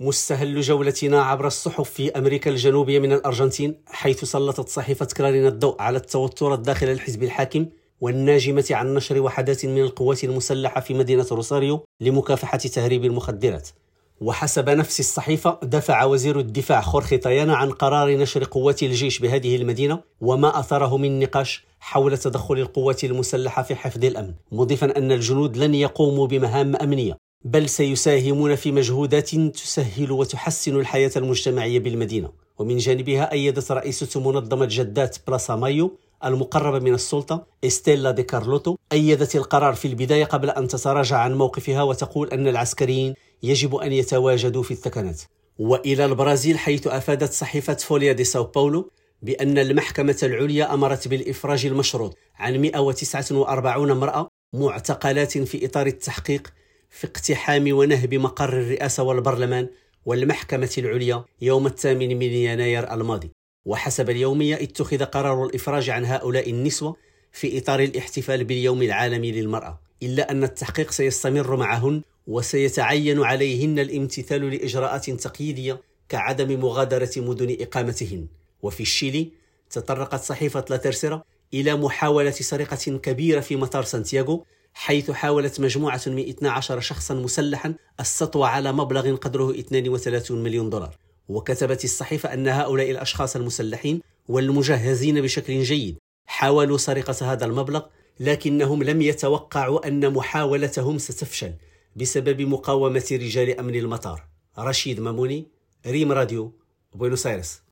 مستهل جولتنا عبر الصحف في أمريكا الجنوبية من الأرجنتين حيث سلطت صحيفة كلارين الضوء على التوترات داخل الحزب الحاكم والناجمة عن نشر وحدات من القوات المسلحة في مدينة روساريو لمكافحة تهريب المخدرات. وحسب نفس الصحيفة دفع وزير الدفاع خورخي طيانا عن قرار نشر قوات الجيش بهذه المدينة وما أثره من نقاش حول تدخل القوات المسلحة في حفظ الأمن مضيفا أن الجنود لن يقوموا بمهام أمنية. بل سيساهمون في مجهودات تسهل وتحسن الحياة المجتمعية بالمدينة. ومن جانبها أيدت رئيسة منظمة جدات بلاسا مايو المقربة من السلطة إستيلا دي كارلوتو أيدت القرار في البداية قبل أن تتراجع عن موقفها وتقول أن العسكريين يجب أن يتواجدوا في الثكنات وإلى البرازيل حيث أفادت صحيفة فوليا دي ساو باولو بأن المحكمة العليا أمرت بالإفراج المشروط عن 149 امرأة معتقلات في إطار التحقيق في اقتحام ونهب مقر الرئاسة والبرلمان والمحكمة العليا يوم الثامن من يناير الماضي. وحسب اليومية اتخذ قرار الإفراج عن هؤلاء النسوة في إطار الاحتفال باليوم العالمي للمرأة إلا أن التحقيق سيستمر معهن وسيتعين عليهن الامتثال لإجراءات تقييدية كعدم مغادرة مدن إقامتهن. وفي الشيلي تطرقت صحيفة لا إلى محاولة سرقة كبيرة في مطار سانتياغو حيث حاولت مجموعة من 12 شخصا مسلحا السطو على مبلغ قدره 32 مليون دولار. وكتبت الصحيفة أن هؤلاء الأشخاص المسلحين والمجهزين بشكل جيد حاولوا سرقة هذا المبلغ لكنهم لم يتوقعوا أن محاولتهم ستفشل بسبب مقاومة رجال أمن المطار. رشيد ماموني ريم راديو بوينوس آيرس.